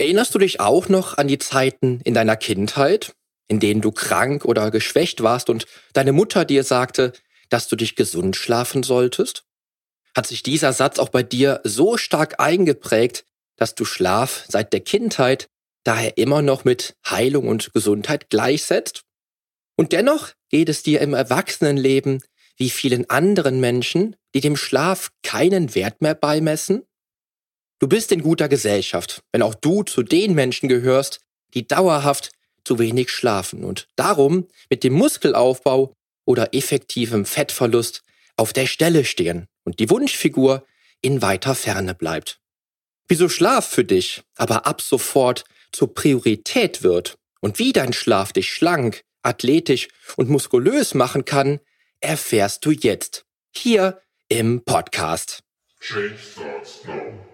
Erinnerst du dich auch noch an die Zeiten in deiner Kindheit, in denen du krank oder geschwächt warst und deine Mutter dir sagte, dass du dich gesund schlafen solltest? Hat sich dieser Satz auch bei dir so stark eingeprägt, dass du Schlaf seit der Kindheit daher immer noch mit Heilung und Gesundheit gleichsetzt? Und dennoch geht es dir im Erwachsenenleben wie vielen anderen Menschen, die dem Schlaf keinen Wert mehr beimessen? Du bist in guter Gesellschaft, wenn auch du zu den Menschen gehörst, die dauerhaft zu wenig schlafen und darum mit dem Muskelaufbau oder effektivem Fettverlust auf der Stelle stehen und die Wunschfigur in weiter Ferne bleibt. Wieso Schlaf für dich aber ab sofort zur Priorität wird und wie dein Schlaf dich schlank, athletisch und muskulös machen kann, erfährst du jetzt hier im Podcast. Change starts now.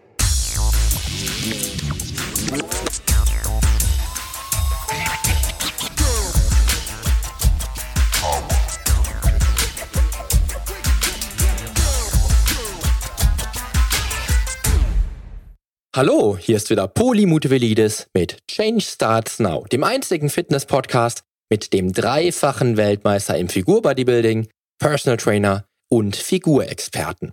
Hallo, hier ist wieder Poli Mutevelidis mit Change Starts Now, dem einzigen Fitness-Podcast mit dem dreifachen Weltmeister im Figurbodybuilding, Personal Trainer und Figurexperten.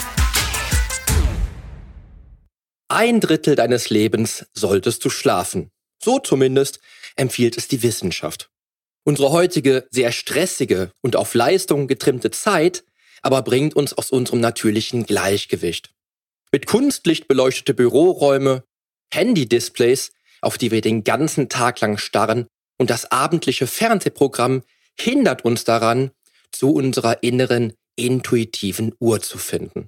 Ein Drittel deines Lebens solltest du schlafen. So zumindest empfiehlt es die Wissenschaft. Unsere heutige sehr stressige und auf Leistung getrimmte Zeit aber bringt uns aus unserem natürlichen Gleichgewicht. Mit Kunstlicht beleuchtete Büroräume, Handy-Displays auf die wir den ganzen Tag lang starren, und das abendliche Fernsehprogramm hindert uns daran, zu unserer inneren, intuitiven Uhr zu finden.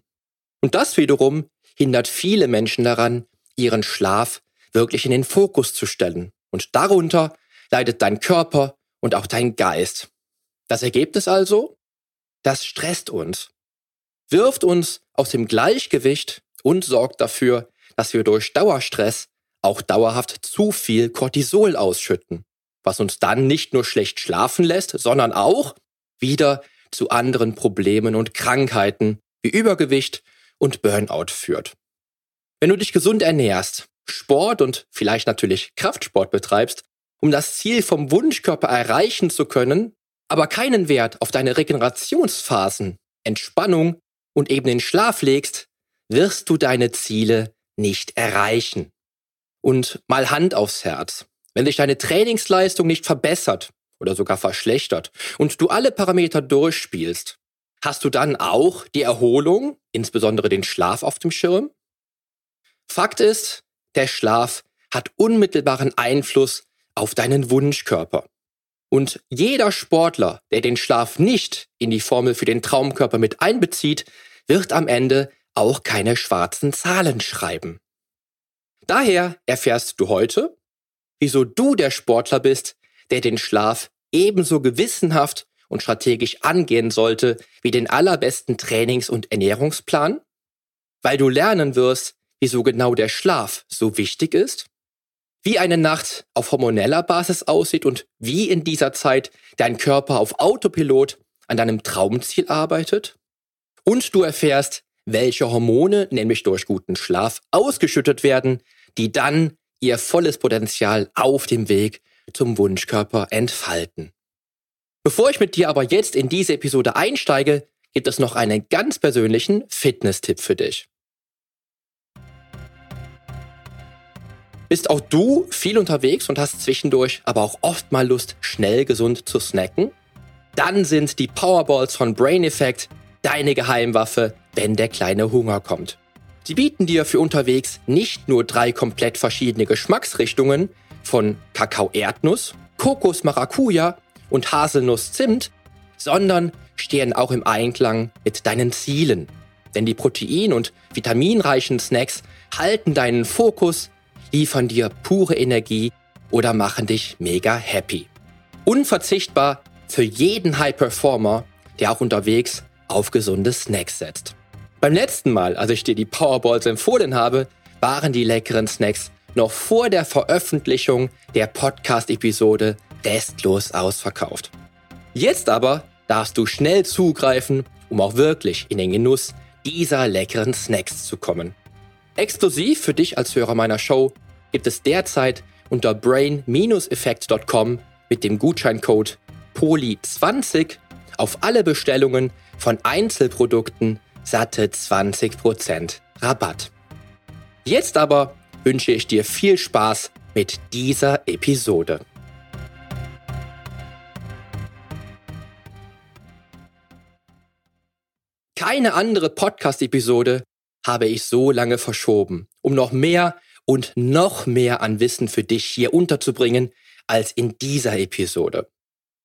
Und das wiederum hindert viele Menschen daran, ihren Schlaf wirklich in den Fokus zu stellen. Und darunter leidet dein Körper und auch dein Geist. Das Ergebnis also? Das stresst uns, wirft uns aus dem Gleichgewicht und sorgt dafür, dass wir durch Dauerstress auch dauerhaft zu viel Cortisol ausschütten, was uns dann nicht nur schlecht schlafen lässt, sondern auch wieder zu anderen Problemen und Krankheiten wie Übergewicht und Burnout führt. Wenn du dich gesund ernährst, Sport und vielleicht natürlich Kraftsport betreibst, um das Ziel vom Wunschkörper erreichen zu können, aber keinen Wert auf deine Regenerationsphasen, Entspannung und eben den Schlaf legst, wirst du deine Ziele nicht erreichen. Und mal Hand aufs Herz. Wenn sich deine Trainingsleistung nicht verbessert oder sogar verschlechtert und du alle Parameter durchspielst, hast du dann auch die Erholung, insbesondere den Schlaf auf dem Schirm? Fakt ist, der Schlaf hat unmittelbaren Einfluss auf deinen Wunschkörper. Und jeder Sportler, der den Schlaf nicht in die Formel für den Traumkörper mit einbezieht, wird am Ende auch keine schwarzen Zahlen schreiben. Daher erfährst du heute, wieso du der Sportler bist, der den Schlaf ebenso gewissenhaft und strategisch angehen sollte wie den allerbesten Trainings- und Ernährungsplan, weil du lernen wirst, wieso genau der Schlaf so wichtig ist, wie eine Nacht auf hormoneller Basis aussieht und wie in dieser Zeit dein Körper auf Autopilot an deinem Traumziel arbeitet, und du erfährst, welche Hormone, nämlich durch guten Schlaf, ausgeschüttet werden, die dann ihr volles Potenzial auf dem Weg zum Wunschkörper entfalten. Bevor ich mit dir aber jetzt in diese Episode einsteige, gibt es noch einen ganz persönlichen Fitness-Tipp für dich. Bist auch du viel unterwegs und hast zwischendurch aber auch oft mal Lust, schnell gesund zu snacken? Dann sind die Powerballs von Brain Effect deine Geheimwaffe, wenn der kleine Hunger kommt. Sie bieten dir für unterwegs nicht nur drei komplett verschiedene Geschmacksrichtungen von Kakao-Erdnuss, Kokos-Maracuja und Haselnuss-Zimt, sondern stehen auch im Einklang mit deinen Zielen. Denn die protein- und vitaminreichen Snacks halten deinen Fokus, liefern dir pure Energie oder machen dich mega happy. Unverzichtbar für jeden High Performer, der auch unterwegs auf gesunde Snacks setzt. Beim letzten Mal, als ich dir die Powerballs empfohlen habe, waren die leckeren Snacks noch vor der Veröffentlichung der Podcast-Episode restlos ausverkauft. Jetzt aber darfst du schnell zugreifen, um auch wirklich in den Genuss dieser leckeren Snacks zu kommen. Exklusiv für dich als Hörer meiner Show gibt es derzeit unter brain-effekt.com mit dem Gutscheincode POLI20 auf alle Bestellungen von Einzelprodukten satte 20% Rabatt. Jetzt aber wünsche ich dir viel Spaß mit dieser Episode. Keine andere Podcast-Episode habe ich so lange verschoben, um noch mehr und noch mehr an Wissen für dich hier unterzubringen als in dieser Episode.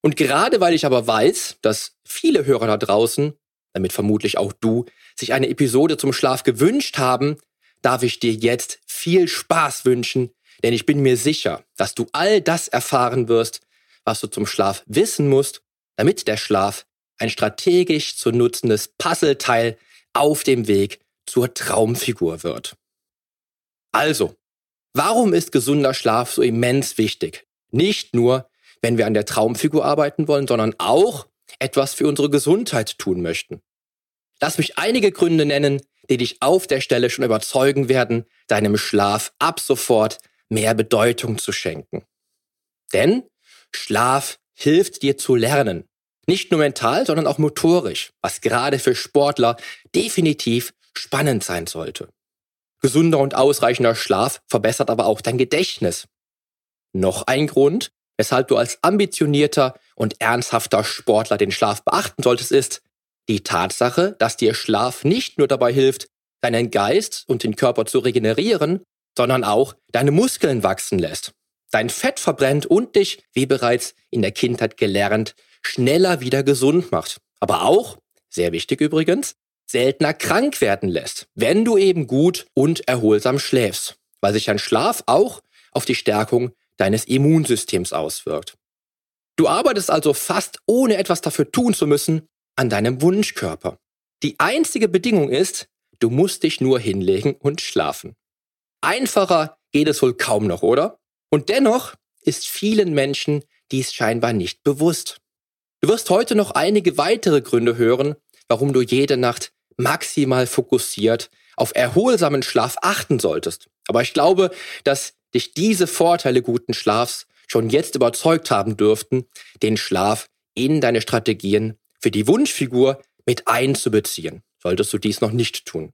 Und gerade weil ich aber weiß, dass viele Hörer da draußen, damit vermutlich auch du, sich eine Episode zum Schlaf gewünscht haben, darf ich dir jetzt viel Spaß wünschen, denn ich bin mir sicher, dass du all das erfahren wirst, was du zum Schlaf wissen musst, damit der Schlaf ein strategisch zu nutzendes Puzzleteil auf dem Weg zur Traumfigur wird. Also, warum ist gesunder Schlaf so immens wichtig? Nicht nur, wenn wir an der Traumfigur arbeiten wollen, sondern auch etwas für unsere Gesundheit tun möchten. Lass mich einige Gründe nennen, die dich auf der Stelle schon überzeugen werden, deinem Schlaf ab sofort mehr Bedeutung zu schenken. Denn Schlaf hilft dir zu lernen. Nicht nur mental, sondern auch motorisch, was gerade für Sportler definitiv spannend sein sollte. Gesunder und ausreichender Schlaf verbessert aber auch dein Gedächtnis. Noch ein Grund, weshalb du als ambitionierter und ernsthafter Sportler den Schlaf beachten solltest, ist die Tatsache, dass dir Schlaf nicht nur dabei hilft, deinen Geist und den Körper zu regenerieren, sondern auch deine Muskeln wachsen lässt, dein Fett verbrennt und dich, wie bereits in der Kindheit gelernt, schneller wieder gesund macht. Aber auch, sehr wichtig übrigens, seltener krank werden lässt, wenn du eben gut und erholsam schläfst, weil sich ein Schlaf auch auf die Stärkung deines Immunsystems auswirkt. Du arbeitest also fast ohne etwas dafür tun zu müssen an deinem Wunschkörper. Die einzige Bedingung ist, du musst dich nur hinlegen und schlafen. Einfacher geht es wohl kaum noch, oder? Und dennoch ist vielen Menschen dies scheinbar nicht bewusst. Du wirst heute noch einige weitere Gründe hören, warum du jede Nacht maximal fokussiert auf erholsamen Schlaf achten solltest. Aber ich glaube, dass dich diese Vorteile guten Schlafs schon jetzt überzeugt haben dürften, den Schlaf in deine Strategien für die Wunschfigur mit einzubeziehen, solltest du dies noch nicht tun.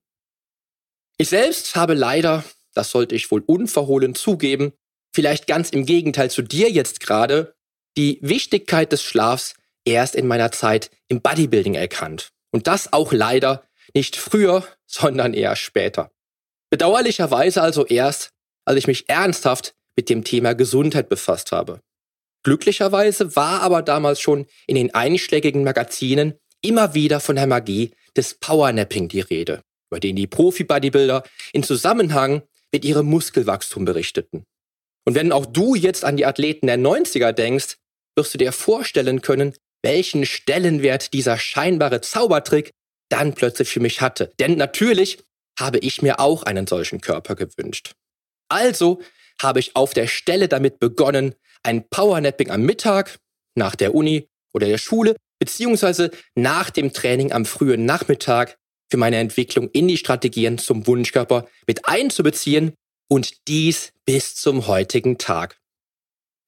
Ich selbst habe leider, das sollte ich wohl unverhohlen zugeben, vielleicht ganz im Gegenteil zu dir jetzt gerade, die Wichtigkeit des Schlafs erst in meiner Zeit im Bodybuilding erkannt. Und das auch leider nicht früher, sondern eher später. Bedauerlicherweise also erst, als ich mich ernsthaft mit dem Thema Gesundheit befasst habe. Glücklicherweise war aber damals schon in den einschlägigen Magazinen immer wieder von der Magie des Powernapping die Rede, über den die Profi-Bodybuilder in Zusammenhang mit ihrem Muskelwachstum berichteten. Und wenn auch du jetzt an die Athleten der 90er denkst, wirst du dir vorstellen können, welchen Stellenwert dieser scheinbare Zaubertrick dann plötzlich für mich hatte. Denn natürlich habe ich mir auch einen solchen Körper gewünscht. Also habe ich auf der Stelle damit begonnen, ein Powernapping am Mittag, nach der Uni oder der Schule, beziehungsweise nach dem Training am frühen Nachmittag für meine Entwicklung in die Strategien zum Wunschkörper mit einzubeziehen und dies bis zum heutigen Tag.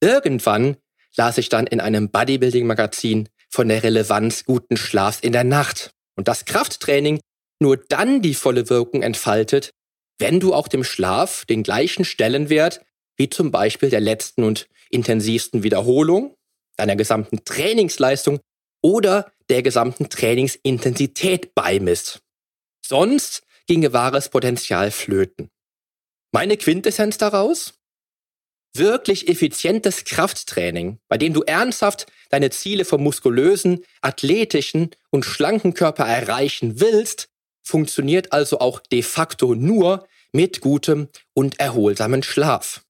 Irgendwann las ich dann in einem Bodybuilding-Magazin von der Relevanz guten Schlafs in der Nacht und das Krafttraining nur dann die volle Wirkung entfaltet, wenn du auch dem Schlaf den gleichen Stellenwert wie zum Beispiel der letzten und intensivsten Wiederholung, deiner gesamten Trainingsleistung oder der gesamten Trainingsintensität beimisst. Sonst ginge wahres Potenzial flöten. Meine Quintessenz daraus? Wirklich effizientes Krafttraining, bei dem du ernsthaft deine Ziele vom muskulösen, athletischen und schlanken Körper erreichen willst, funktioniert also auch de facto nur mit gutem und erholsamen Schlaf.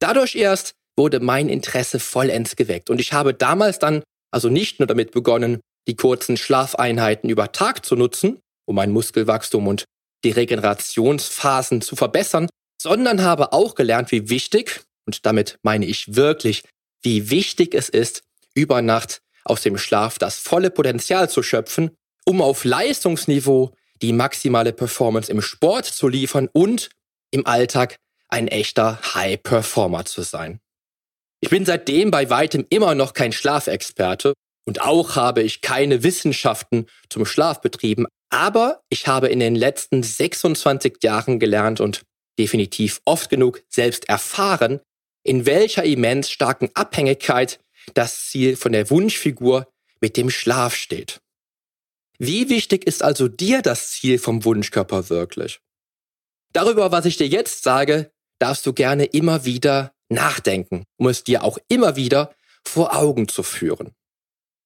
Dadurch erst wurde mein Interesse vollends geweckt. Und ich habe damals dann also nicht nur damit begonnen, die kurzen Schlafeinheiten über Tag zu nutzen, um mein Muskelwachstum und die Regenerationsphasen zu verbessern, sondern habe auch gelernt, wie wichtig, und damit meine ich wirklich, wie wichtig es ist, über Nacht aus dem Schlaf das volle Potenzial zu schöpfen, um auf Leistungsniveau die maximale Performance im Sport zu liefern und im Alltag ein echter High Performer zu sein. Ich bin seitdem bei weitem immer noch kein Schlafexperte und auch habe ich keine Wissenschaften zum Schlaf betrieben, aber ich habe in den letzten 26 Jahren gelernt und definitiv oft genug selbst erfahren, in welcher immens starken Abhängigkeit das Ziel von der Wunschfigur mit dem Schlaf steht. Wie wichtig ist also dir das Ziel vom Wunschkörper wirklich? Darüber, was ich dir jetzt sage, darfst du gerne immer wieder nachdenken, um es dir auch immer wieder vor Augen zu führen.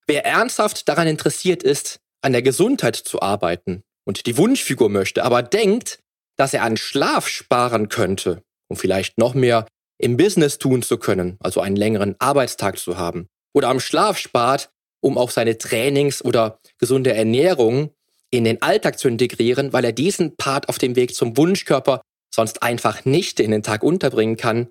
Wer ernsthaft daran interessiert ist, an der Gesundheit zu arbeiten und die Wunschfigur möchte, aber denkt, dass er an Schlaf sparen könnte, um vielleicht noch mehr im Business tun zu können, also einen längeren Arbeitstag zu haben, oder am Schlaf spart, um auch seine Trainings oder gesunde Ernährung in den Alltag zu integrieren, weil er diesen Part auf dem Weg zum Wunschkörper sonst einfach nicht in den Tag unterbringen kann,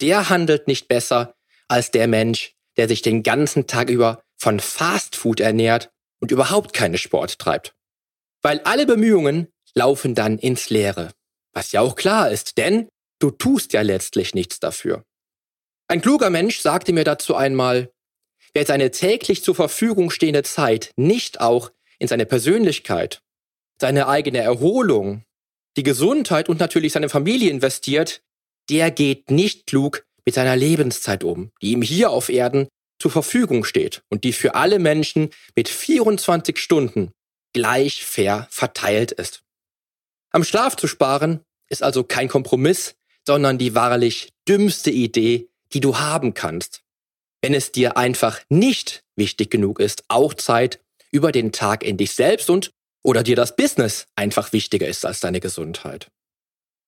der handelt nicht besser als der Mensch, der sich den ganzen Tag über von Fastfood ernährt und überhaupt keine Sport treibt. Weil alle Bemühungen laufen dann ins Leere. Was ja auch klar ist, denn du tust ja letztlich nichts dafür. Ein kluger Mensch sagte mir dazu einmal, wer seine täglich zur Verfügung stehende Zeit nicht auch in seine Persönlichkeit, seine eigene Erholung, die Gesundheit und natürlich seine Familie investiert, der geht nicht klug mit seiner Lebenszeit um, die ihm hier auf Erden zur Verfügung steht und die für alle Menschen mit 24 Stunden gleich fair verteilt ist. Am Schlaf zu sparen ist also kein Kompromiss, sondern die wahrlich dümmste Idee, die du haben kannst. Wenn es dir einfach nicht wichtig genug ist, auch Zeit über den Tag in dich selbst und oder dir das Business einfach wichtiger ist als deine Gesundheit.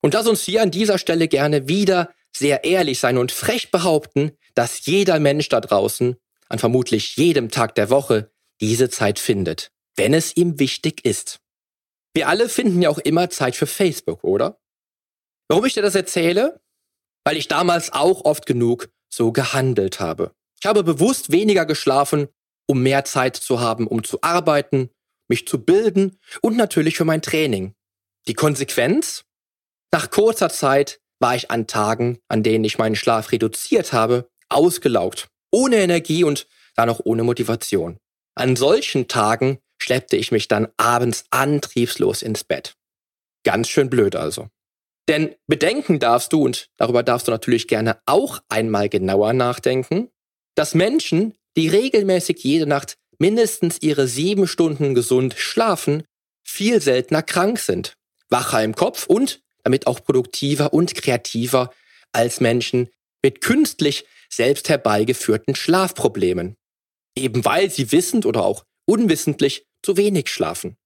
Und lass uns hier an dieser Stelle gerne wieder sehr ehrlich sein und frech behaupten, dass jeder Mensch da draußen an vermutlich jedem Tag der Woche diese Zeit findet, wenn es ihm wichtig ist. Wir alle finden ja auch immer Zeit für Facebook, oder? Warum ich dir das erzähle? Weil ich damals auch oft genug so gehandelt habe. Ich habe bewusst weniger geschlafen, um mehr Zeit zu haben, um zu arbeiten, mich zu bilden und natürlich für mein Training. Die Konsequenz? Nach kurzer Zeit war ich an Tagen, an denen ich meinen Schlaf reduziert habe, ausgelaugt, ohne Energie und dann auch ohne Motivation. An solchen Tagen schleppte ich mich dann abends antriebslos ins Bett. Ganz schön blöd also. Denn bedenken darfst du, und darüber darfst du natürlich gerne auch einmal genauer nachdenken, dass Menschen, die regelmäßig jede Nacht mindestens ihre sieben Stunden gesund schlafen, viel seltener krank sind, wacher im Kopf und damit auch produktiver und kreativer als Menschen mit künstlich selbst herbeigeführten Schlafproblemen. Eben weil sie wissend oder auch unwissentlich zu wenig schlafen.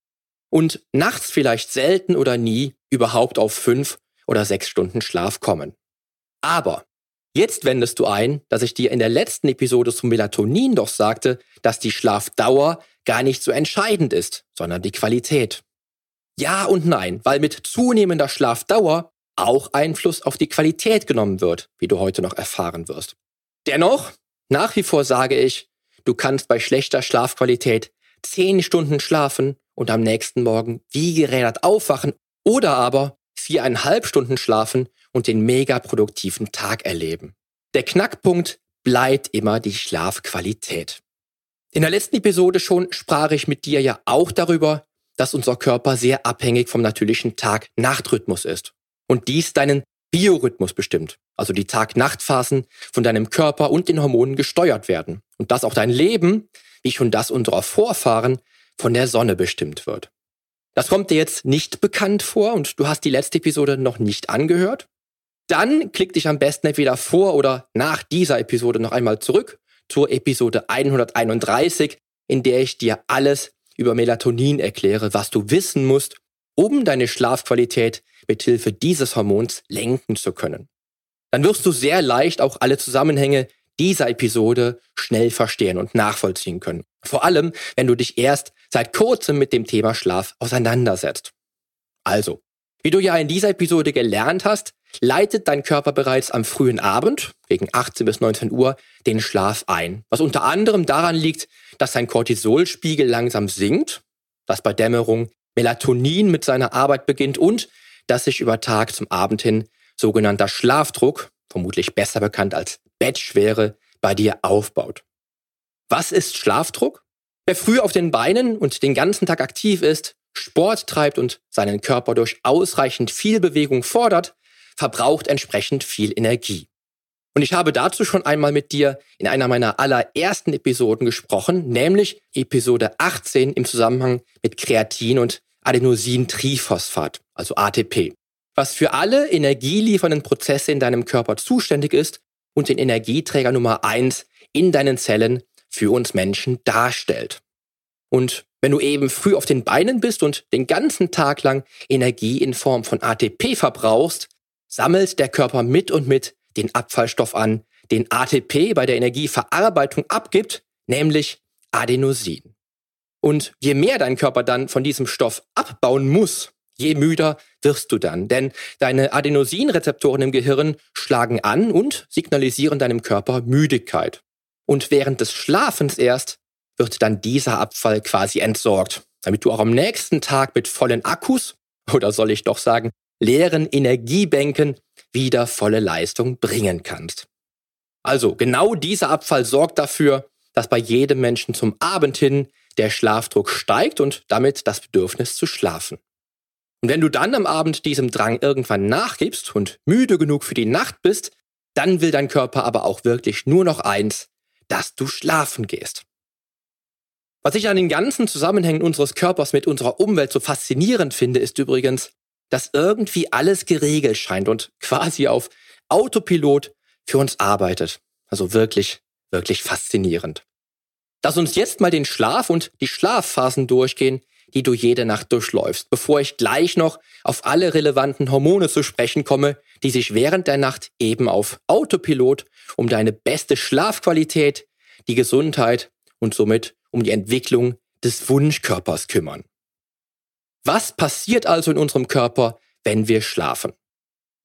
Und nachts vielleicht selten oder nie überhaupt auf fünf oder sechs Stunden Schlaf kommen. Aber jetzt wendest du ein, dass ich dir in der letzten Episode zum Melatonin doch sagte, dass die Schlafdauer gar nicht so entscheidend ist, sondern die Qualität. Ja und nein, weil mit zunehmender Schlafdauer auch Einfluss auf die Qualität genommen wird, wie du heute noch erfahren wirst. Dennoch, nach wie vor sage ich, du kannst bei schlechter Schlafqualität zehn Stunden schlafen und am nächsten Morgen wie gerädert aufwachen oder aber viereinhalb Stunden schlafen und den mega produktiven Tag erleben. Der Knackpunkt bleibt immer die Schlafqualität. In der letzten Episode schon sprach ich mit dir ja auch darüber, dass unser Körper sehr abhängig vom natürlichen Tag-Nacht-Rhythmus ist. Und dies deinen Biorhythmus bestimmt, also die Tag-Nacht-Phasen von deinem Körper und den Hormonen gesteuert werden. Und dass auch dein Leben, wie schon das unserer Vorfahren, von der Sonne bestimmt wird. Das kommt dir jetzt nicht bekannt vor und du hast die letzte Episode noch nicht angehört? Dann klick dich am besten entweder vor oder nach dieser Episode noch einmal zurück zur Episode 131, in der ich dir alles über Melatonin erkläre, was du wissen musst, um deine Schlafqualität mithilfe dieses Hormons lenken zu können. dann wirst du sehr leicht auch alle Zusammenhänge dieser Episode schnell verstehen und nachvollziehen können. Vor allem, wenn du dich erst seit kurzem mit dem Thema Schlaf auseinandersetzt. Also, wie du ja in dieser Episode gelernt hast, leitet dein Körper bereits am frühen Abend, gegen 18 bis 19 Uhr, den Schlaf ein. Was unter anderem daran liegt, dass dein Cortisolspiegel langsam sinkt, dass bei Dämmerung Melatonin mit seiner Arbeit beginnt und dass sich über Tag zum Abend hin sogenannter Schlafdruck, vermutlich besser bekannt als Bettschwere, bei dir aufbaut. Was ist Schlafdruck? Wer früh auf den Beinen und den ganzen Tag aktiv ist, Sport treibt und seinen Körper durch ausreichend viel Bewegung fordert, verbraucht entsprechend viel Energie. Und ich habe dazu schon einmal mit dir in einer meiner allerersten Episoden gesprochen, nämlich Episode 18 im Zusammenhang mit Kreatin und Adenosintriphosphat, also ATP, was für alle energieliefernden Prozesse in deinem Körper zuständig ist und den Energieträger Nummer eins in deinen Zellen für uns Menschen darstellt. Und wenn du eben früh auf den Beinen bist und den ganzen Tag lang Energie in Form von ATP verbrauchst, sammelt der Körper mit und mit den Abfallstoff an, den ATP bei der Energieverarbeitung abgibt, nämlich Adenosin. Und je mehr dein Körper dann von diesem Stoff abbauen muss, je müder wirst du dann. Denn deine Adenosinrezeptoren im Gehirn schlagen an und signalisieren deinem Körper Müdigkeit. Und während des Schlafens erst wird dann dieser Abfall quasi entsorgt, damit du auch am nächsten Tag mit vollen Akkus, oder soll ich doch sagen, leeren Energiebänken wieder volle Leistung bringen kannst. Also genau dieser Abfall sorgt dafür, dass bei jedem Menschen zum Abend hin der Schlafdruck steigt und damit das Bedürfnis zu schlafen. Und wenn du dann am Abend diesem Drang irgendwann nachgibst und müde genug für die Nacht bist, dann will dein Körper aber auch wirklich nur noch eins, dass du schlafen gehst. Was ich an den ganzen Zusammenhängen unseres Körpers mit unserer Umwelt so faszinierend finde, ist übrigens, dass irgendwie alles geregelt scheint und quasi auf Autopilot für uns arbeitet. Also wirklich, wirklich faszinierend. Lass uns jetzt mal den Schlaf und die Schlafphasen durchgehen, die du jede Nacht durchläufst, bevor ich gleich noch auf alle relevanten Hormone zu sprechen komme, die sich während der Nacht eben auf Autopilot um deine beste Schlafqualität, die Gesundheit und somit um die Entwicklung des Wunschkörpers kümmern. Was passiert also in unserem Körper, wenn wir schlafen?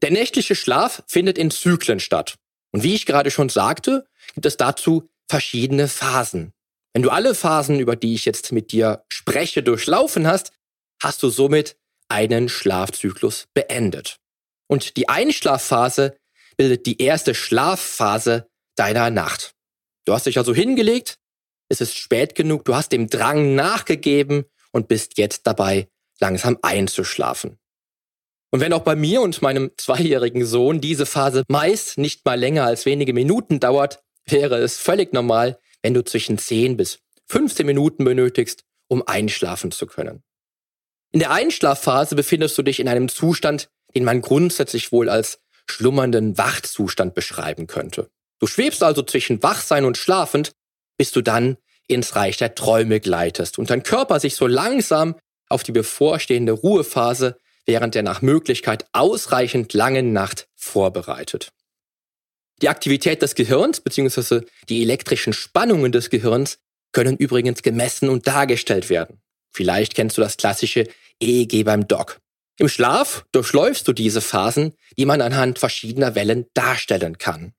Der nächtliche Schlaf findet in Zyklen statt. Und wie ich gerade schon sagte, gibt es dazu verschiedene Phasen. Wenn du alle Phasen, über die ich jetzt mit dir spreche, durchlaufen hast, hast du somit einen Schlafzyklus beendet. Und die Einschlafphase bildet die erste Schlafphase deiner Nacht. Du hast dich also hingelegt, es ist spät genug, du hast dem Drang nachgegeben und bist jetzt dabei, langsam einzuschlafen. Und wenn auch bei mir und meinem zweijährigen Sohn diese Phase meist nicht mal länger als wenige Minuten dauert, wäre es völlig normal, wenn du zwischen 10 bis 15 Minuten benötigst, um einschlafen zu können. In der Einschlafphase befindest du dich in einem Zustand, den man grundsätzlich wohl als schlummernden Wachzustand beschreiben könnte. Du schwebst also zwischen Wachsein und Schlafend bis du dann ins Reich der Träume gleitest und dein Körper sich so langsam auf die bevorstehende Ruhephase während der nach Möglichkeit ausreichend langen Nacht vorbereitet. Die Aktivität des Gehirns bzw. die elektrischen Spannungen des Gehirns können übrigens gemessen und dargestellt werden. Vielleicht kennst du das klassische EEG beim Doc. Im Schlaf durchläufst du diese Phasen, die man anhand verschiedener Wellen darstellen kann.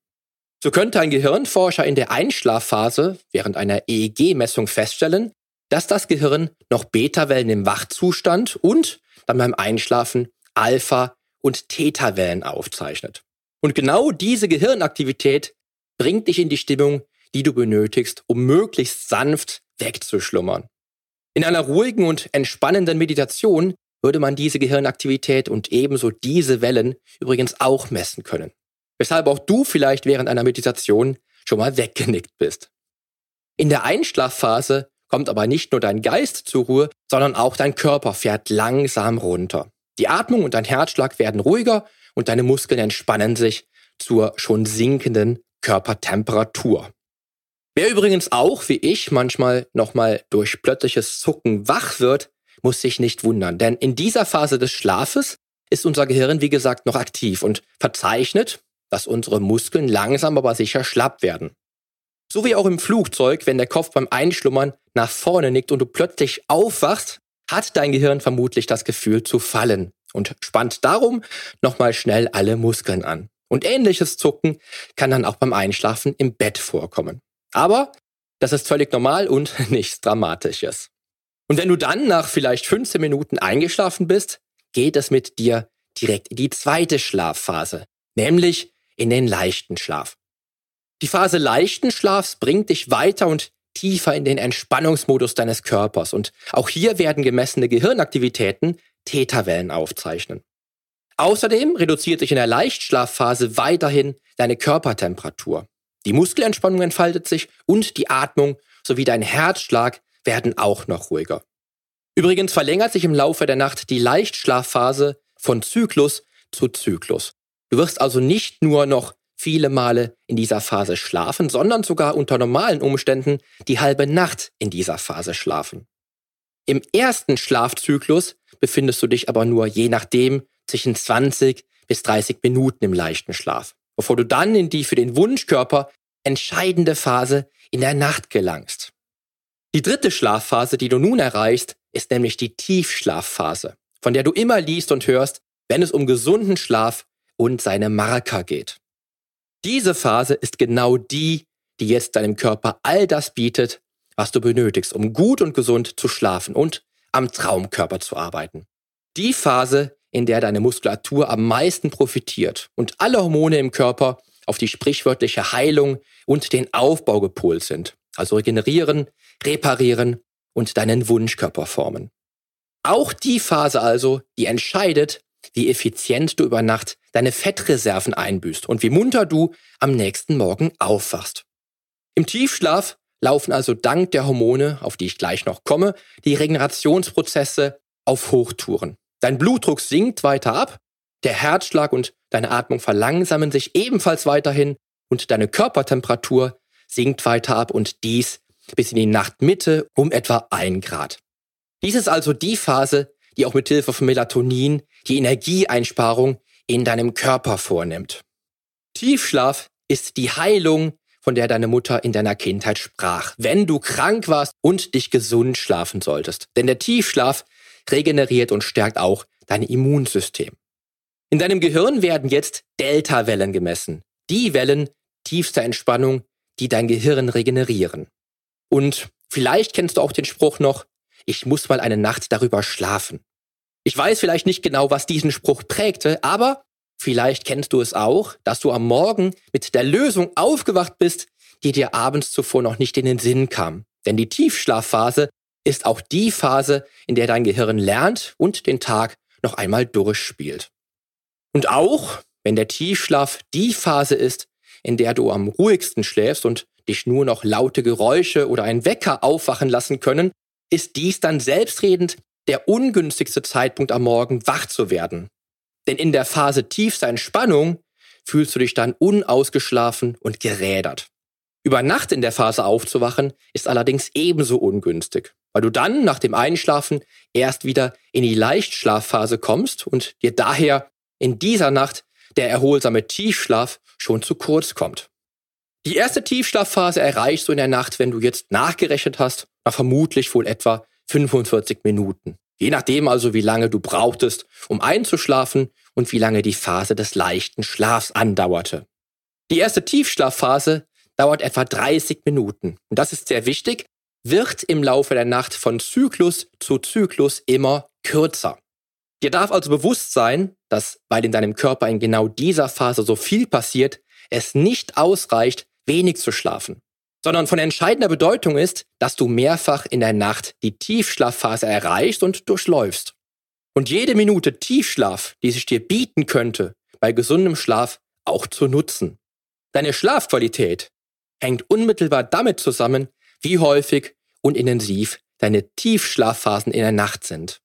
So könnte ein Gehirnforscher in der Einschlafphase während einer EEG-Messung feststellen, dass das Gehirn noch Beta-Wellen im Wachzustand und dann beim Einschlafen Alpha- und Theta-Wellen aufzeichnet. Und genau diese Gehirnaktivität bringt dich in die Stimmung, die du benötigst, um möglichst sanft wegzuschlummern. In einer ruhigen und entspannenden Meditation würde man diese Gehirnaktivität und ebenso diese Wellen übrigens auch messen können weshalb auch du vielleicht während einer Meditation schon mal weggenickt bist. In der Einschlafphase kommt aber nicht nur dein Geist zur Ruhe, sondern auch dein Körper fährt langsam runter. Die Atmung und dein Herzschlag werden ruhiger und deine Muskeln entspannen sich zur schon sinkenden Körpertemperatur. Wer übrigens auch, wie ich, manchmal nochmal durch plötzliches Zucken wach wird, muss sich nicht wundern, denn in dieser Phase des Schlafes ist unser Gehirn, wie gesagt, noch aktiv und verzeichnet dass unsere Muskeln langsam aber sicher schlapp werden. So wie auch im Flugzeug, wenn der Kopf beim Einschlummern nach vorne nickt und du plötzlich aufwachst, hat dein Gehirn vermutlich das Gefühl zu fallen und spannt darum nochmal schnell alle Muskeln an. Und ähnliches Zucken kann dann auch beim Einschlafen im Bett vorkommen. Aber das ist völlig normal und nichts Dramatisches. Und wenn du dann nach vielleicht 15 Minuten eingeschlafen bist, geht es mit dir direkt in die zweite Schlafphase, nämlich in den leichten Schlaf. Die Phase leichten Schlafs bringt dich weiter und tiefer in den Entspannungsmodus deines Körpers und auch hier werden gemessene Gehirnaktivitäten Täterwellen aufzeichnen. Außerdem reduziert sich in der Leichtschlafphase weiterhin deine Körpertemperatur. Die Muskelentspannung entfaltet sich und die Atmung sowie dein Herzschlag werden auch noch ruhiger. Übrigens verlängert sich im Laufe der Nacht die Leichtschlafphase von Zyklus zu Zyklus. Du wirst also nicht nur noch viele Male in dieser Phase schlafen, sondern sogar unter normalen Umständen die halbe Nacht in dieser Phase schlafen. Im ersten Schlafzyklus befindest du dich aber nur je nachdem zwischen 20 bis 30 Minuten im leichten Schlaf, bevor du dann in die für den Wunschkörper entscheidende Phase in der Nacht gelangst. Die dritte Schlafphase, die du nun erreichst, ist nämlich die Tiefschlafphase, von der du immer liest und hörst, wenn es um gesunden Schlaf und seine Marker geht. Diese Phase ist genau die, die jetzt deinem Körper all das bietet, was du benötigst, um gut und gesund zu schlafen und am Traumkörper zu arbeiten. Die Phase, in der deine Muskulatur am meisten profitiert und alle Hormone im Körper auf die sprichwörtliche Heilung und den Aufbau gepolt sind, also regenerieren, reparieren und deinen Wunschkörper formen. Auch die Phase also, die entscheidet, wie effizient du über Nacht deine Fettreserven einbüßt und wie munter du am nächsten Morgen aufwachst. Im Tiefschlaf laufen also dank der Hormone, auf die ich gleich noch komme, die Regenerationsprozesse auf Hochtouren. Dein Blutdruck sinkt weiter ab, der Herzschlag und deine Atmung verlangsamen sich ebenfalls weiterhin und deine Körpertemperatur sinkt weiter ab und dies bis in die Nachtmitte um etwa ein Grad. Dies ist also die Phase, die auch mit Hilfe von Melatonin die Energieeinsparung in deinem Körper vornimmt. Tiefschlaf ist die Heilung, von der deine Mutter in deiner Kindheit sprach, wenn du krank warst und dich gesund schlafen solltest. Denn der Tiefschlaf regeneriert und stärkt auch dein Immunsystem. In deinem Gehirn werden jetzt Delta-Wellen gemessen. Die Wellen tiefster Entspannung, die dein Gehirn regenerieren. Und vielleicht kennst du auch den Spruch noch, ich muss mal eine Nacht darüber schlafen. Ich weiß vielleicht nicht genau, was diesen Spruch prägte, aber vielleicht kennst du es auch, dass du am Morgen mit der Lösung aufgewacht bist, die dir abends zuvor noch nicht in den Sinn kam. Denn die Tiefschlafphase ist auch die Phase, in der dein Gehirn lernt und den Tag noch einmal durchspielt. Und auch, wenn der Tiefschlaf die Phase ist, in der du am ruhigsten schläfst und dich nur noch laute Geräusche oder ein Wecker aufwachen lassen können, ist dies dann selbstredend der ungünstigste Zeitpunkt am Morgen, wach zu werden. Denn in der Phase tiefster Entspannung fühlst du dich dann unausgeschlafen und gerädert. Über Nacht in der Phase aufzuwachen ist allerdings ebenso ungünstig, weil du dann nach dem Einschlafen erst wieder in die Leichtschlafphase kommst und dir daher in dieser Nacht der erholsame Tiefschlaf schon zu kurz kommt. Die erste Tiefschlafphase erreichst du in der Nacht, wenn du jetzt nachgerechnet hast, nach vermutlich wohl etwa 45 Minuten. Je nachdem also, wie lange du brauchtest, um einzuschlafen und wie lange die Phase des leichten Schlafs andauerte. Die erste Tiefschlafphase dauert etwa 30 Minuten. Und das ist sehr wichtig, wird im Laufe der Nacht von Zyklus zu Zyklus immer kürzer. Dir darf also bewusst sein, dass, weil in deinem Körper in genau dieser Phase so viel passiert, es nicht ausreicht, wenig zu schlafen sondern von entscheidender Bedeutung ist, dass du mehrfach in der Nacht die Tiefschlafphase erreichst und durchläufst. Und jede Minute Tiefschlaf, die sich dir bieten könnte, bei gesundem Schlaf auch zu nutzen. Deine Schlafqualität hängt unmittelbar damit zusammen, wie häufig und intensiv deine Tiefschlafphasen in der Nacht sind.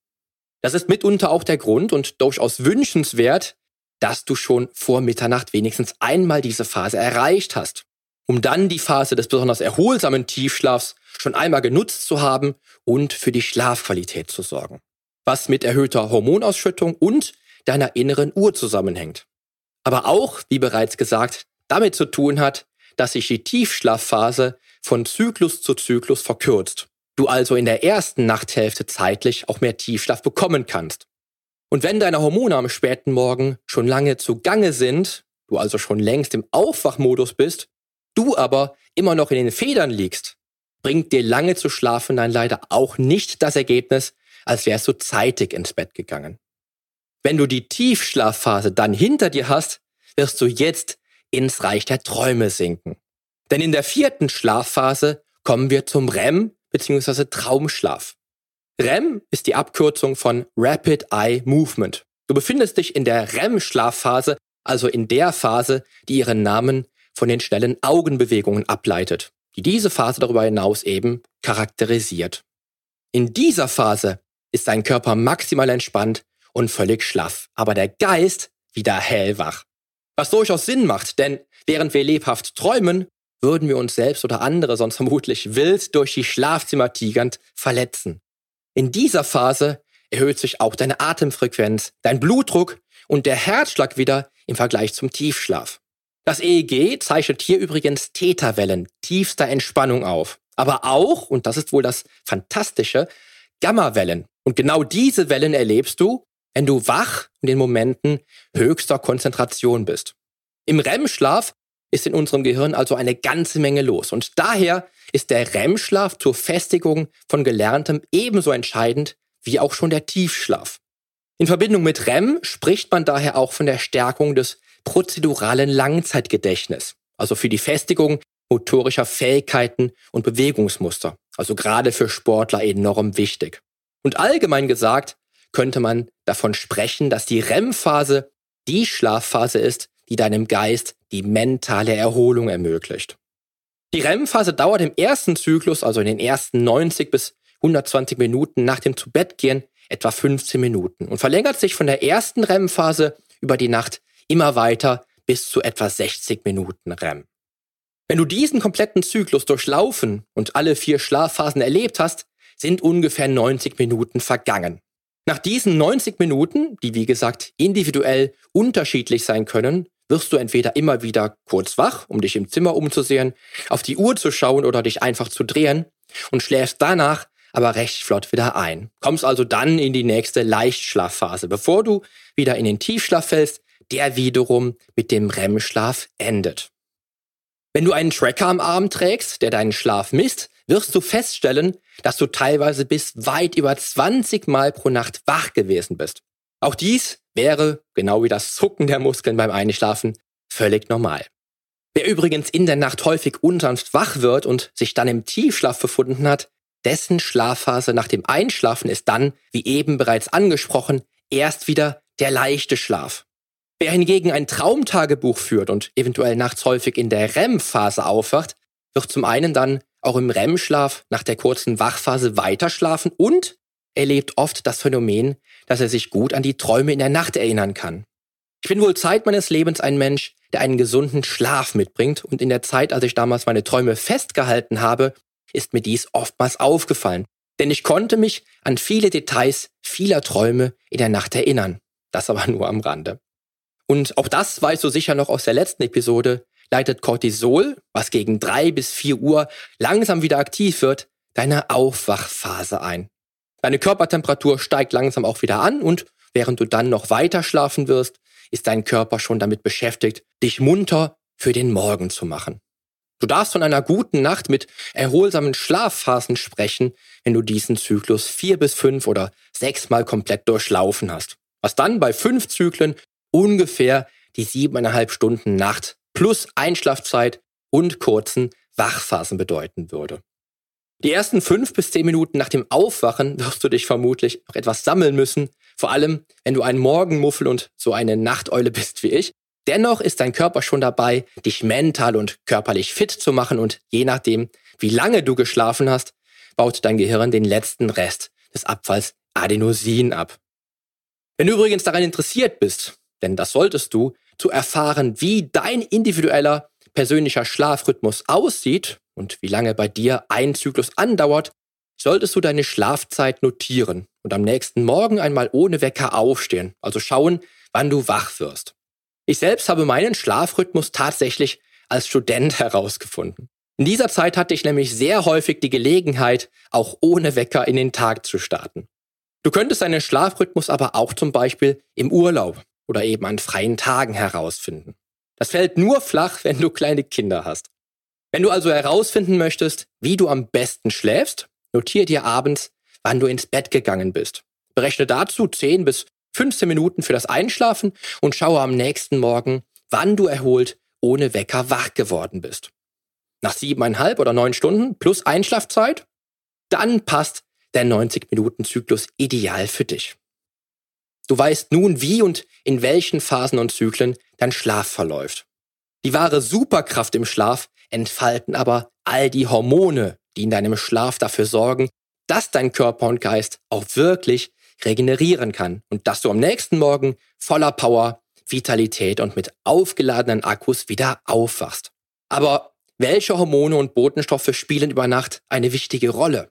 Das ist mitunter auch der Grund und durchaus wünschenswert, dass du schon vor Mitternacht wenigstens einmal diese Phase erreicht hast um dann die Phase des besonders erholsamen Tiefschlafs schon einmal genutzt zu haben und für die Schlafqualität zu sorgen. Was mit erhöhter Hormonausschüttung und deiner inneren Uhr zusammenhängt. aber auch, wie bereits gesagt, damit zu tun hat, dass sich die Tiefschlafphase von Zyklus zu Zyklus verkürzt. Du also in der ersten Nachthälfte zeitlich auch mehr Tiefschlaf bekommen kannst. Und wenn deine Hormone am späten Morgen schon lange zugange sind, du also schon längst im Aufwachmodus bist, du aber immer noch in den Federn liegst, bringt dir lange zu schlafen dann leider auch nicht das Ergebnis, als wärst du zeitig ins Bett gegangen. Wenn du die Tiefschlafphase dann hinter dir hast, wirst du jetzt ins Reich der Träume sinken. Denn in der vierten Schlafphase kommen wir zum REM bzw. Traumschlaf. REM ist die Abkürzung von Rapid Eye Movement. Du befindest dich in der REM-Schlafphase, also in der Phase, die ihren Namen von den schnellen Augenbewegungen ableitet, die diese Phase darüber hinaus eben charakterisiert. In dieser Phase ist dein Körper maximal entspannt und völlig schlaff, aber der Geist wieder hellwach. Was durchaus Sinn macht, denn während wir lebhaft träumen, würden wir uns selbst oder andere sonst vermutlich wild durch die Schlafzimmer tigernd verletzen. In dieser Phase erhöht sich auch deine Atemfrequenz, dein Blutdruck und der Herzschlag wieder im Vergleich zum Tiefschlaf. Das EEG zeichnet hier übrigens Täterwellen tiefster Entspannung auf. Aber auch, und das ist wohl das Fantastische, Gammawellen. Und genau diese Wellen erlebst du, wenn du wach in Momenten höchster Konzentration bist. Im REM-Schlaf ist in unserem Gehirn also eine ganze Menge los. Und daher ist der REM-Schlaf zur Festigung von Gelerntem ebenso entscheidend wie auch schon der Tiefschlaf. In Verbindung mit REM spricht man daher auch von der Stärkung des prozeduralen Langzeitgedächtnis, also für die Festigung motorischer Fähigkeiten und Bewegungsmuster, also gerade für Sportler enorm wichtig. Und allgemein gesagt könnte man davon sprechen, dass die REM-Phase die Schlafphase ist, die deinem Geist die mentale Erholung ermöglicht. Die REM-Phase dauert im ersten Zyklus, also in den ersten 90 bis 120 Minuten nach dem Zubettgehen, etwa 15 Minuten und verlängert sich von der ersten REM-Phase über die Nacht immer weiter bis zu etwa 60 Minuten REM. Wenn du diesen kompletten Zyklus durchlaufen und alle vier Schlafphasen erlebt hast, sind ungefähr 90 Minuten vergangen. Nach diesen 90 Minuten, die wie gesagt individuell unterschiedlich sein können, wirst du entweder immer wieder kurz wach, um dich im Zimmer umzusehen, auf die Uhr zu schauen oder dich einfach zu drehen und schläfst danach aber recht flott wieder ein. Kommst also dann in die nächste Leichtschlafphase, bevor du wieder in den Tiefschlaf fällst, der wiederum mit dem REM-Schlaf endet. Wenn du einen Tracker am Arm trägst, der deinen Schlaf misst, wirst du feststellen, dass du teilweise bis weit über 20 Mal pro Nacht wach gewesen bist. Auch dies wäre, genau wie das Zucken der Muskeln beim Einschlafen, völlig normal. Wer übrigens in der Nacht häufig unsanft wach wird und sich dann im Tiefschlaf befunden hat, dessen Schlafphase nach dem Einschlafen ist dann, wie eben bereits angesprochen, erst wieder der leichte Schlaf. Wer hingegen ein Traumtagebuch führt und eventuell nachts häufig in der REM-Phase aufwacht, wird zum einen dann auch im REM-Schlaf nach der kurzen Wachphase weiterschlafen und erlebt oft das Phänomen, dass er sich gut an die Träume in der Nacht erinnern kann. Ich bin wohl Zeit meines Lebens ein Mensch, der einen gesunden Schlaf mitbringt und in der Zeit, als ich damals meine Träume festgehalten habe, ist mir dies oftmals aufgefallen. Denn ich konnte mich an viele Details vieler Träume in der Nacht erinnern. Das aber nur am Rande. Und auch das weißt du sicher noch aus der letzten Episode, leitet Cortisol, was gegen drei bis vier Uhr langsam wieder aktiv wird, deine Aufwachphase ein. Deine Körpertemperatur steigt langsam auch wieder an und während du dann noch weiter schlafen wirst, ist dein Körper schon damit beschäftigt, dich munter für den Morgen zu machen. Du darfst von einer guten Nacht mit erholsamen Schlafphasen sprechen, wenn du diesen Zyklus vier bis fünf oder sechsmal komplett durchlaufen hast. Was dann bei fünf Zyklen ungefähr die siebeneinhalb Stunden Nacht plus Einschlafzeit und kurzen Wachphasen bedeuten würde. Die ersten fünf bis zehn Minuten nach dem Aufwachen wirst du dich vermutlich noch etwas sammeln müssen, vor allem wenn du ein Morgenmuffel und so eine Nachteule bist wie ich. Dennoch ist dein Körper schon dabei, dich mental und körperlich fit zu machen und je nachdem, wie lange du geschlafen hast, baut dein Gehirn den letzten Rest des Abfalls Adenosin ab. Wenn du übrigens daran interessiert bist, denn das solltest du, zu erfahren, wie dein individueller persönlicher Schlafrhythmus aussieht und wie lange bei dir ein Zyklus andauert, solltest du deine Schlafzeit notieren und am nächsten Morgen einmal ohne Wecker aufstehen, also schauen, wann du wach wirst. Ich selbst habe meinen Schlafrhythmus tatsächlich als Student herausgefunden. In dieser Zeit hatte ich nämlich sehr häufig die Gelegenheit, auch ohne Wecker in den Tag zu starten. Du könntest deinen Schlafrhythmus aber auch zum Beispiel im Urlaub oder eben an freien Tagen herausfinden. Das fällt nur flach, wenn du kleine Kinder hast. Wenn du also herausfinden möchtest, wie du am besten schläfst, notiere dir abends, wann du ins Bett gegangen bist. Berechne dazu 10 bis 15 Minuten für das Einschlafen und schaue am nächsten Morgen, wann du erholt ohne Wecker wach geworden bist. Nach siebeneinhalb oder neun Stunden plus Einschlafzeit, dann passt der 90-Minuten-Zyklus ideal für dich. Du weißt nun, wie und in welchen Phasen und Zyklen dein Schlaf verläuft. Die wahre Superkraft im Schlaf entfalten aber all die Hormone, die in deinem Schlaf dafür sorgen, dass dein Körper und Geist auch wirklich regenerieren kann und dass du am nächsten Morgen voller Power, Vitalität und mit aufgeladenen Akkus wieder aufwachst. Aber welche Hormone und Botenstoffe spielen über Nacht eine wichtige Rolle?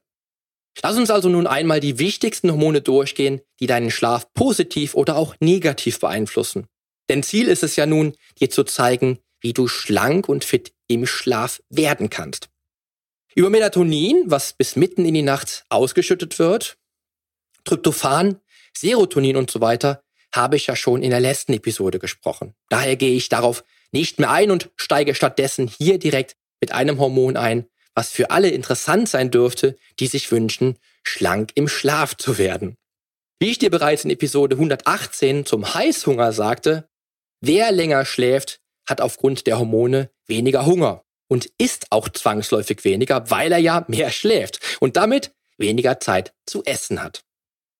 Lass uns also nun einmal die wichtigsten Hormone durchgehen, die deinen Schlaf positiv oder auch negativ beeinflussen. Denn Ziel ist es ja nun, dir zu zeigen, wie du schlank und fit im Schlaf werden kannst. Über Melatonin, was bis mitten in die Nacht ausgeschüttet wird, Tryptophan, Serotonin und so weiter, habe ich ja schon in der letzten Episode gesprochen. Daher gehe ich darauf nicht mehr ein und steige stattdessen hier direkt mit einem Hormon ein, was für alle interessant sein dürfte, die sich wünschen, schlank im Schlaf zu werden. Wie ich dir bereits in Episode 118 zum Heißhunger sagte, wer länger schläft, hat aufgrund der Hormone weniger Hunger und isst auch zwangsläufig weniger, weil er ja mehr schläft und damit weniger Zeit zu essen hat.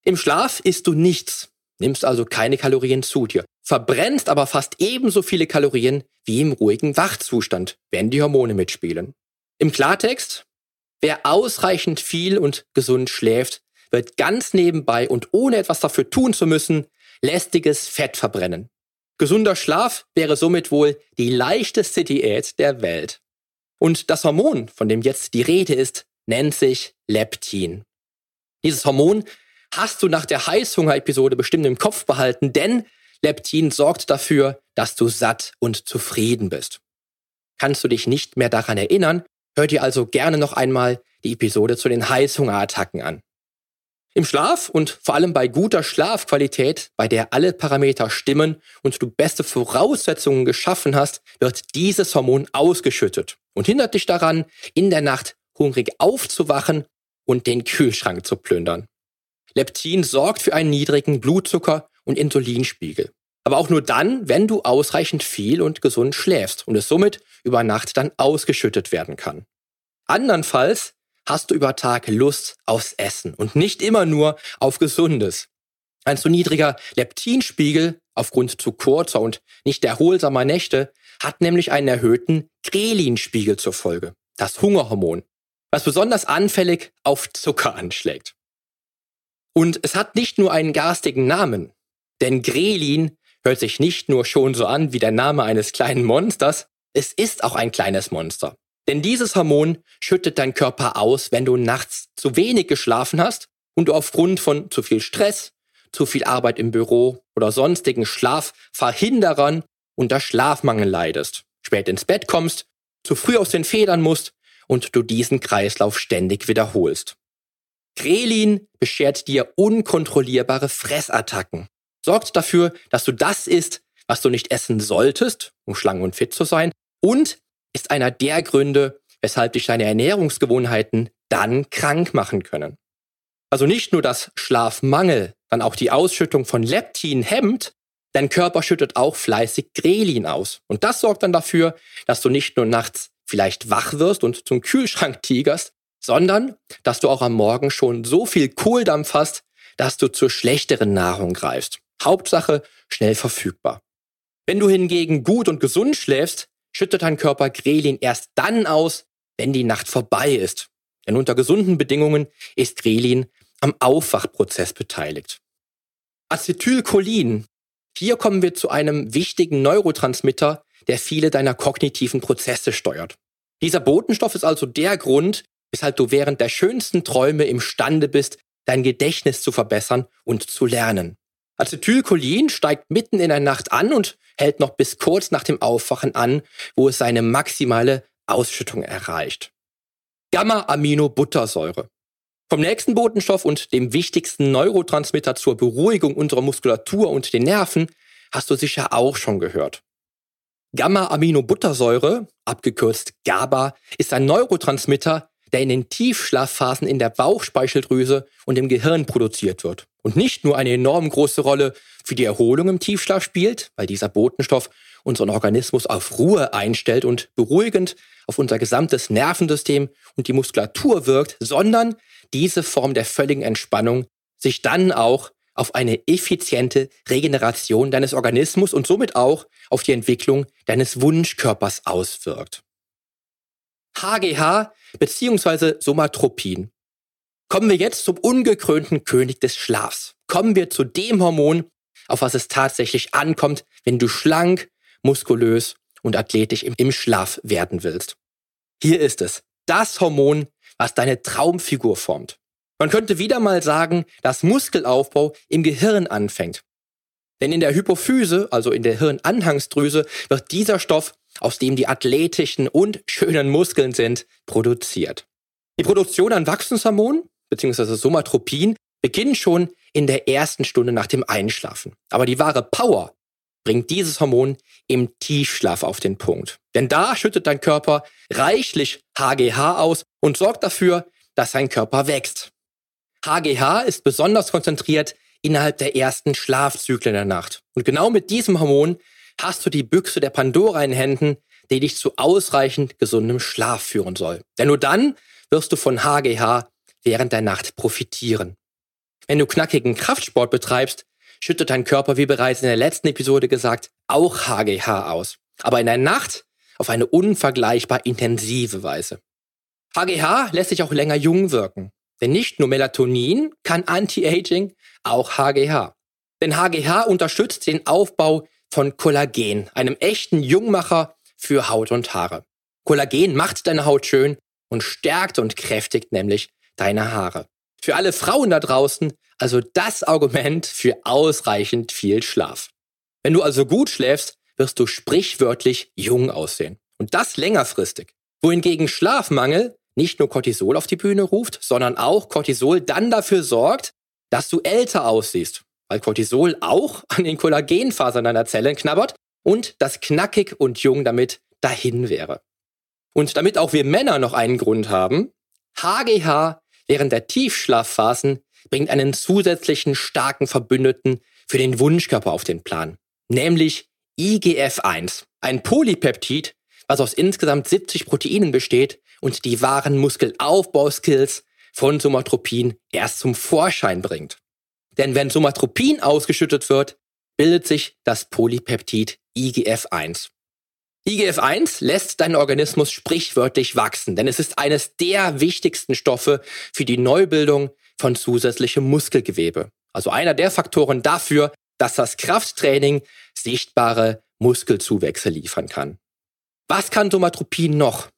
Im Schlaf isst du nichts, nimmst also keine Kalorien zu dir, verbrennst aber fast ebenso viele Kalorien wie im ruhigen Wachzustand, wenn die Hormone mitspielen. Im Klartext, wer ausreichend viel und gesund schläft, wird ganz nebenbei und ohne etwas dafür tun zu müssen, lästiges Fett verbrennen. Gesunder Schlaf wäre somit wohl die leichteste Diät der Welt. Und das Hormon, von dem jetzt die Rede ist, nennt sich Leptin. Dieses Hormon hast du nach der Heißhunger-Episode bestimmt im Kopf behalten, denn Leptin sorgt dafür, dass du satt und zufrieden bist. Kannst du dich nicht mehr daran erinnern, hör dir also gerne noch einmal die Episode zu den Heißhungerattacken an. Im Schlaf und vor allem bei guter Schlafqualität, bei der alle Parameter stimmen und du beste Voraussetzungen geschaffen hast, wird dieses Hormon ausgeschüttet und hindert dich daran, in der Nacht hungrig aufzuwachen und den Kühlschrank zu plündern. Leptin sorgt für einen niedrigen Blutzucker und Insulinspiegel. Aber auch nur dann, wenn du ausreichend viel und gesund schläfst und es somit über Nacht dann ausgeschüttet werden kann. Andernfalls hast du über Tag Lust aufs Essen und nicht immer nur auf Gesundes. Ein zu niedriger Leptinspiegel aufgrund zu kurzer und nicht erholsamer Nächte hat nämlich einen erhöhten Grelinspiegel zur Folge, das Hungerhormon, was besonders anfällig auf Zucker anschlägt. Und es hat nicht nur einen garstigen Namen, denn Grelin hört sich nicht nur schon so an wie der Name eines kleinen Monsters, es ist auch ein kleines Monster. Denn dieses Hormon schüttet dein Körper aus, wenn du nachts zu wenig geschlafen hast und du aufgrund von zu viel Stress, zu viel Arbeit im Büro oder sonstigen Schlafverhinderern unter Schlafmangel leidest, spät ins Bett kommst, zu früh aus den Federn musst und du diesen Kreislauf ständig wiederholst. Grelin beschert dir unkontrollierbare Fressattacken, sorgt dafür, dass du das isst, was du nicht essen solltest, um schlank und fit zu sein, und ist einer der Gründe, weshalb dich deine Ernährungsgewohnheiten dann krank machen können. Also nicht nur das Schlafmangel, dann auch die Ausschüttung von Leptin hemmt, dein Körper schüttet auch fleißig Grelin aus. Und das sorgt dann dafür, dass du nicht nur nachts vielleicht wach wirst und zum Kühlschrank tigerst, sondern dass du auch am Morgen schon so viel Kohldampf hast, dass du zur schlechteren Nahrung greifst. Hauptsache schnell verfügbar. Wenn du hingegen gut und gesund schläfst, schüttet dein Körper Grelin erst dann aus, wenn die Nacht vorbei ist. Denn unter gesunden Bedingungen ist Grelin am Aufwachprozess beteiligt. Acetylcholin. Hier kommen wir zu einem wichtigen Neurotransmitter, der viele deiner kognitiven Prozesse steuert. Dieser Botenstoff ist also der Grund, weshalb du während der schönsten Träume imstande bist, dein Gedächtnis zu verbessern und zu lernen. Acetylcholin steigt mitten in der Nacht an und hält noch bis kurz nach dem Aufwachen an, wo es seine maximale Ausschüttung erreicht. Gamma-Aminobuttersäure. Vom nächsten Botenstoff und dem wichtigsten Neurotransmitter zur Beruhigung unserer Muskulatur und den Nerven hast du sicher auch schon gehört. Gamma-Aminobuttersäure, abgekürzt GABA, ist ein Neurotransmitter, der in den Tiefschlafphasen in der Bauchspeicheldrüse und im Gehirn produziert wird und nicht nur eine enorm große Rolle für die Erholung im Tiefschlaf spielt, weil dieser Botenstoff unseren Organismus auf Ruhe einstellt und beruhigend auf unser gesamtes Nervensystem und die Muskulatur wirkt, sondern diese Form der völligen Entspannung sich dann auch auf eine effiziente Regeneration deines Organismus und somit auch auf die Entwicklung deines Wunschkörpers auswirkt. HGH bzw. Somatropin. Kommen wir jetzt zum ungekrönten König des Schlafs. Kommen wir zu dem Hormon, auf was es tatsächlich ankommt, wenn du schlank, muskulös und athletisch im, Schlaf werden willst. Hier ist es, das Hormon, was deine Traumfigur formt. Man könnte wieder mal sagen, dass Muskelaufbau im Gehirn anfängt. Denn in der Hypophyse, also in der Hirnanhangsdrüse, wird dieser Stoff aus dem die athletischen und schönen Muskeln sind, produziert. Die Produktion an Wachstumshormonen bzw. Somatropin beginnt schon in der ersten Stunde nach dem Einschlafen. Aber die wahre Power bringt dieses Hormon im Tiefschlaf auf den Punkt. Denn da schüttet dein Körper reichlich HGH aus und sorgt dafür, dass dein Körper wächst. HGH ist besonders konzentriert innerhalb der ersten Schlafzyklen der Nacht. Und genau mit diesem Hormon hast du die Büchse der Pandora in Händen, die dich zu ausreichend gesundem Schlaf führen soll. Denn nur dann wirst du von HGH während der Nacht profitieren. Wenn du knackigen Kraftsport betreibst, schüttet dein Körper, wie bereits in der letzten Episode gesagt, auch HGH aus. Aber in der Nacht auf eine unvergleichbar intensive Weise. HGH lässt sich auch länger jung wirken. Denn nicht nur Melatonin kann Anti-Aging, auch HGH. Denn HGH unterstützt den Aufbau von Kollagen, einem echten Jungmacher für Haut und Haare. Kollagen macht deine Haut schön und stärkt und kräftigt nämlich deine Haare. Für alle Frauen da draußen also das Argument für ausreichend viel Schlaf. Wenn du also gut schläfst, wirst du sprichwörtlich jung aussehen. Und das längerfristig. Wohingegen Schlafmangel nicht nur Cortisol auf die Bühne ruft, sondern auch Cortisol dann dafür sorgt, dass du älter aussiehst weil Cortisol auch an den Kollagenfasern deiner Zellen knabbert und das knackig und jung damit dahin wäre. Und damit auch wir Männer noch einen Grund haben, HGH während der Tiefschlafphasen bringt einen zusätzlichen starken Verbündeten für den Wunschkörper auf den Plan, nämlich IGF-1, ein Polypeptid, was aus insgesamt 70 Proteinen besteht und die wahren Muskelaufbauskills von Somatropin erst zum Vorschein bringt. Denn wenn Somatropin ausgeschüttet wird, bildet sich das Polypeptid IGF-1. IGF-1 lässt deinen Organismus sprichwörtlich wachsen, denn es ist eines der wichtigsten Stoffe für die Neubildung von zusätzlichem Muskelgewebe. Also einer der Faktoren dafür, dass das Krafttraining sichtbare Muskelzuwächse liefern kann. Was kann Somatropin noch?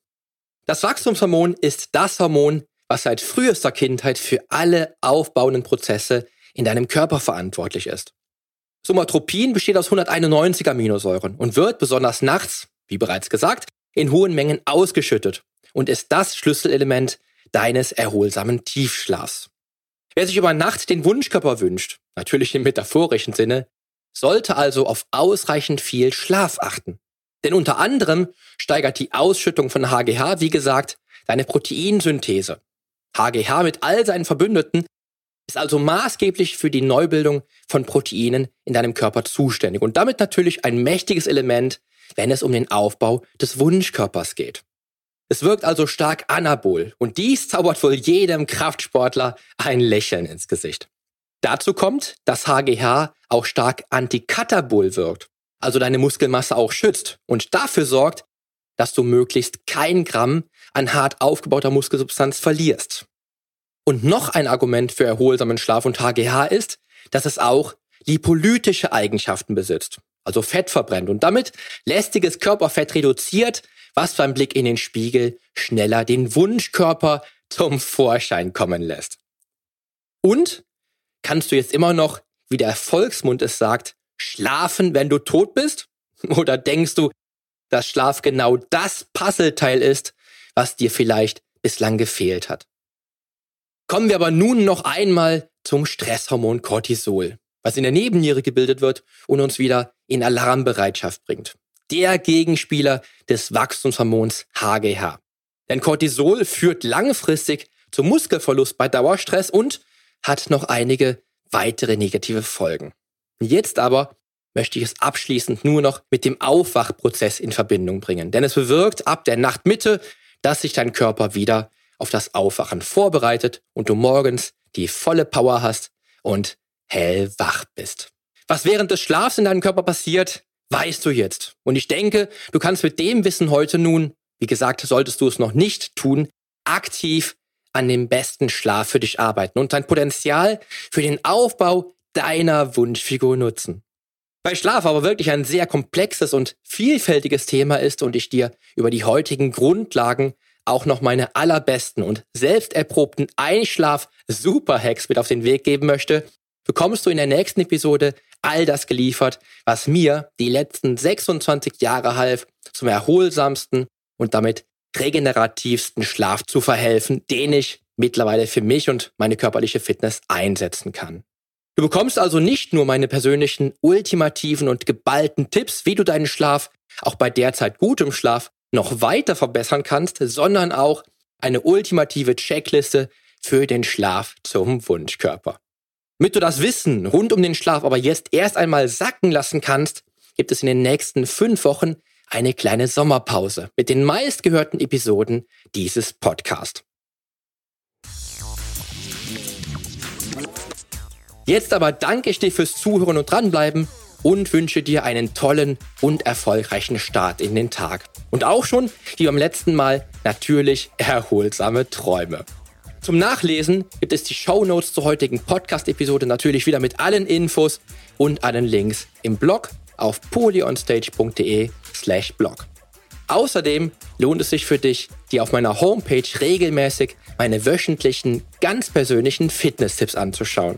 Das Wachstumshormon ist das Hormon, was seit frühester Kindheit für alle aufbauenden Prozesse in deinem Körper verantwortlich ist. Somatropin besteht aus 191 Aminosäuren und wird besonders nachts, wie bereits gesagt, in hohen Mengen ausgeschüttet und ist das Schlüsselelement deines erholsamen Tiefschlafs. Wer sich über Nacht den Wunschkörper wünscht, natürlich im metaphorischen Sinne, sollte also auf ausreichend viel Schlaf achten. Denn unter anderem steigert die Ausschüttung von HGH, wie gesagt, deine Proteinsynthese. HGH mit all seinen Verbündeten ist also maßgeblich für die Neubildung von Proteinen in deinem Körper zuständig und damit natürlich ein mächtiges Element, wenn es um den Aufbau des Wunschkörpers geht. Es wirkt also stark anabol und dies zaubert wohl jedem Kraftsportler ein Lächeln ins Gesicht. Dazu kommt, dass HGH auch stark antikatabol wirkt, also deine Muskelmasse auch schützt und dafür sorgt, dass du möglichst kein Gramm an hart aufgebauter Muskelsubstanz verlierst. Und noch ein Argument für erholsamen Schlaf und HGH ist, dass es auch lipolytische Eigenschaften besitzt, also Fett verbrennt und damit lästiges Körperfett reduziert, was beim Blick in den Spiegel schneller den Wunschkörper zum Vorschein kommen lässt. Und kannst du jetzt immer noch wie der Volksmund es sagt, schlafen, wenn du tot bist? Oder denkst du, dass Schlaf genau das Puzzleteil ist, was dir vielleicht bislang gefehlt hat? Kommen wir aber nun noch einmal zum Stresshormon Cortisol, was in der Nebenniere gebildet wird und uns wieder in Alarmbereitschaft bringt. Der Gegenspieler des Wachstumshormons HGH. Denn Cortisol führt langfristig zum Muskelverlust bei Dauerstress und hat noch einige weitere negative Folgen. Jetzt aber möchte ich es abschließend nur noch mit dem Aufwachprozess in Verbindung bringen. Denn es bewirkt ab der Nachtmitte, dass sich dein Körper wieder auf das Aufwachen vorbereitet und du morgens die volle Power hast und hellwach bist. Was während des Schlafs in deinem Körper passiert, weißt du jetzt. Und ich denke, du kannst mit dem Wissen heute nun, wie gesagt, solltest du es noch nicht tun, aktiv an dem besten Schlaf für dich arbeiten und dein Potenzial für den Aufbau deiner Wunschfigur nutzen. Weil Schlaf aber wirklich ein sehr komplexes und vielfältiges Thema ist und ich dir über die heutigen Grundlagen auch noch meine allerbesten und selbst erprobten Einschlaf-Super-Hacks mit auf den Weg geben möchte, bekommst du in der nächsten Episode all das geliefert, was mir die letzten 26 Jahre half, zum erholsamsten und damit regenerativsten Schlaf zu verhelfen, den ich mittlerweile für mich und meine körperliche Fitness einsetzen kann. Du bekommst also nicht nur meine persönlichen, ultimativen und geballten Tipps, wie du deinen Schlaf auch bei derzeit gutem Schlaf noch weiter verbessern kannst, sondern auch eine ultimative Checkliste für den Schlaf zum Wunschkörper. Damit du das Wissen rund um den Schlaf aber jetzt erst einmal sacken lassen kannst, gibt es in den nächsten fünf Wochen eine kleine Sommerpause mit den meistgehörten Episoden dieses Podcasts. Jetzt aber danke ich dir fürs Zuhören und dranbleiben und wünsche dir einen tollen und erfolgreichen Start in den Tag. Und auch schon, wie beim letzten Mal, natürlich erholsame Träume. Zum Nachlesen gibt es die Show Notes zur heutigen Podcast-Episode natürlich wieder mit allen Infos und allen Links im Blog auf polyonstage.de slash blog. Außerdem lohnt es sich für dich, dir auf meiner Homepage regelmäßig meine wöchentlichen, ganz persönlichen Fitness-Tipps anzuschauen.